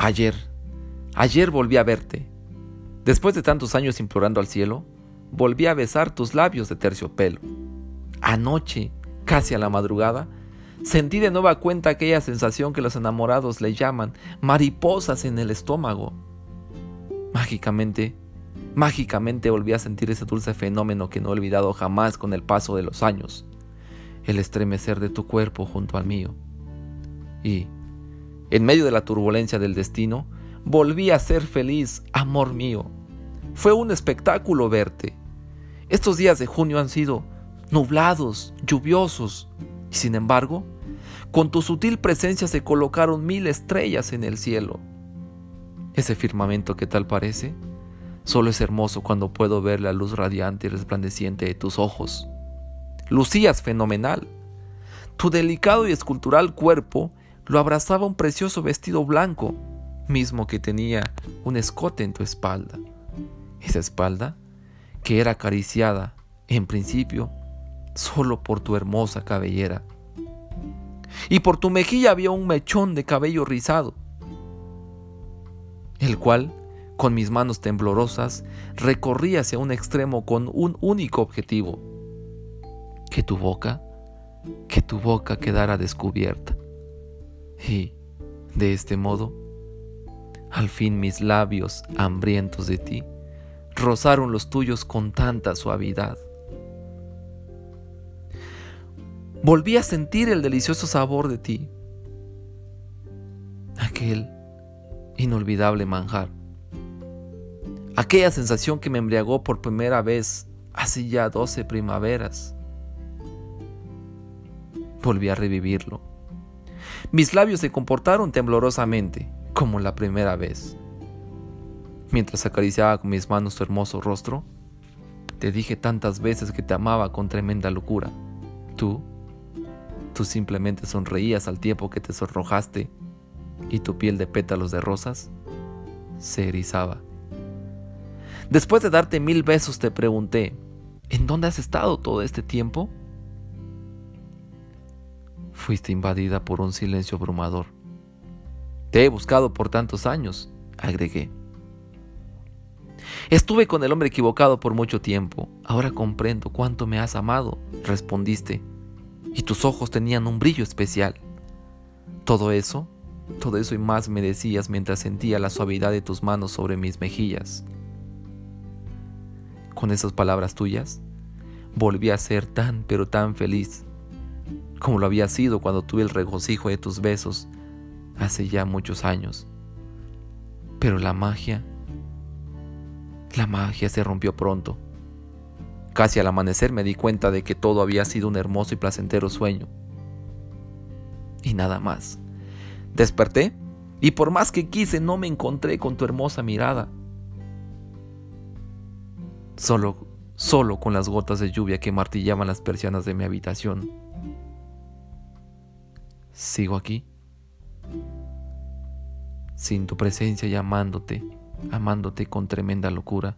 Ayer, ayer volví a verte. Después de tantos años implorando al cielo, volví a besar tus labios de terciopelo. Anoche, casi a la madrugada, sentí de nueva cuenta aquella sensación que los enamorados le llaman mariposas en el estómago. Mágicamente, mágicamente volví a sentir ese dulce fenómeno que no he olvidado jamás con el paso de los años, el estremecer de tu cuerpo junto al mío. Y, en medio de la turbulencia del destino, volví a ser feliz, amor mío. Fue un espectáculo verte. Estos días de junio han sido nublados, lluviosos, y sin embargo, con tu sutil presencia se colocaron mil estrellas en el cielo. Ese firmamento que tal parece, solo es hermoso cuando puedo ver la luz radiante y resplandeciente de tus ojos. Lucías fenomenal. Tu delicado y escultural cuerpo lo abrazaba un precioso vestido blanco, mismo que tenía un escote en tu espalda. Esa espalda que era acariciada, en principio, solo por tu hermosa cabellera. Y por tu mejilla había un mechón de cabello rizado, el cual, con mis manos temblorosas, recorría hacia un extremo con un único objetivo, que tu boca, que tu boca quedara descubierta. Y, de este modo, al fin mis labios, hambrientos de ti, rozaron los tuyos con tanta suavidad. Volví a sentir el delicioso sabor de ti, aquel inolvidable manjar, aquella sensación que me embriagó por primera vez hace ya doce primaveras. Volví a revivirlo mis labios se comportaron temblorosamente, como la primera vez. Mientras acariciaba con mis manos tu hermoso rostro, te dije tantas veces que te amaba con tremenda locura. Tú, tú simplemente sonreías al tiempo que te sonrojaste y tu piel de pétalos de rosas se erizaba. Después de darte mil besos te pregunté, ¿en dónde has estado todo este tiempo? Fuiste invadida por un silencio abrumador. Te he buscado por tantos años, agregué. Estuve con el hombre equivocado por mucho tiempo. Ahora comprendo cuánto me has amado, respondiste. Y tus ojos tenían un brillo especial. Todo eso, todo eso y más me decías mientras sentía la suavidad de tus manos sobre mis mejillas. Con esas palabras tuyas, volví a ser tan pero tan feliz como lo había sido cuando tuve el regocijo de tus besos hace ya muchos años. Pero la magia, la magia se rompió pronto. Casi al amanecer me di cuenta de que todo había sido un hermoso y placentero sueño. Y nada más. Desperté y por más que quise no me encontré con tu hermosa mirada. Solo, solo con las gotas de lluvia que martillaban las persianas de mi habitación sigo aquí, sin tu presencia y amándote, amándote con tremenda locura.